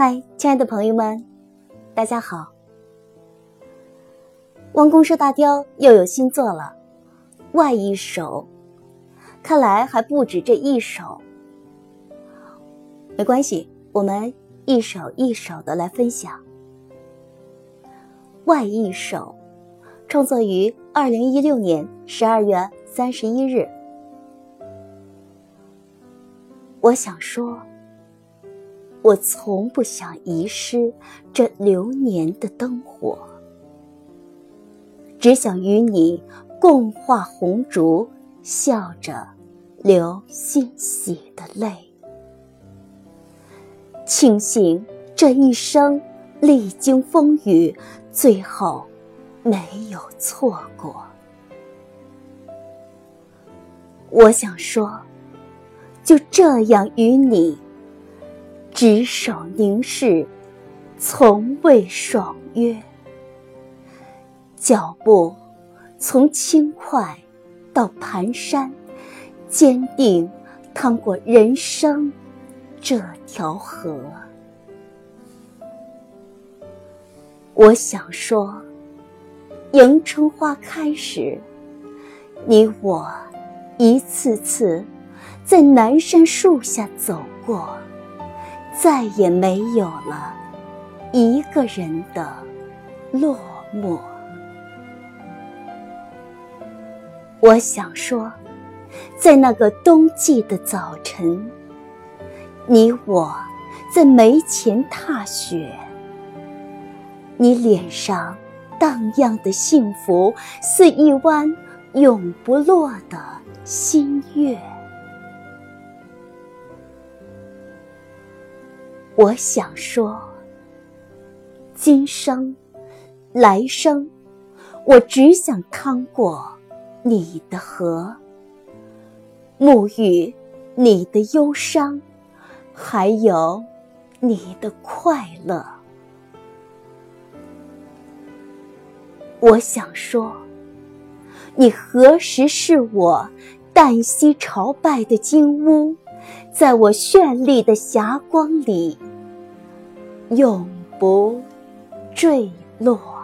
嗨，亲爱的朋友们，大家好！汪公社大雕又有新作了，外一首，看来还不止这一首。没关系，我们一首一首的来分享。外一首，创作于二零一六年十二月三十一日。我想说。我从不想遗失这流年的灯火，只想与你共画红烛，笑着流欣喜的泪。庆幸这一生历经风雨，最后没有错过。我想说，就这样与你。执手凝视，从未爽约。脚步从轻快到蹒跚，坚定趟过人生这条河。我想说，迎春花开时，你我一次次在南山树下走过。再也没有了一个人的落寞。我想说，在那个冬季的早晨，你我在梅前踏雪，你脸上荡漾的幸福，似一弯永不落的新月。我想说，今生、来生，我只想趟过你的河，沐浴你的忧伤，还有你的快乐。我想说，你何时是我旦夕朝拜的金屋？在我绚丽的霞光里，永不坠落。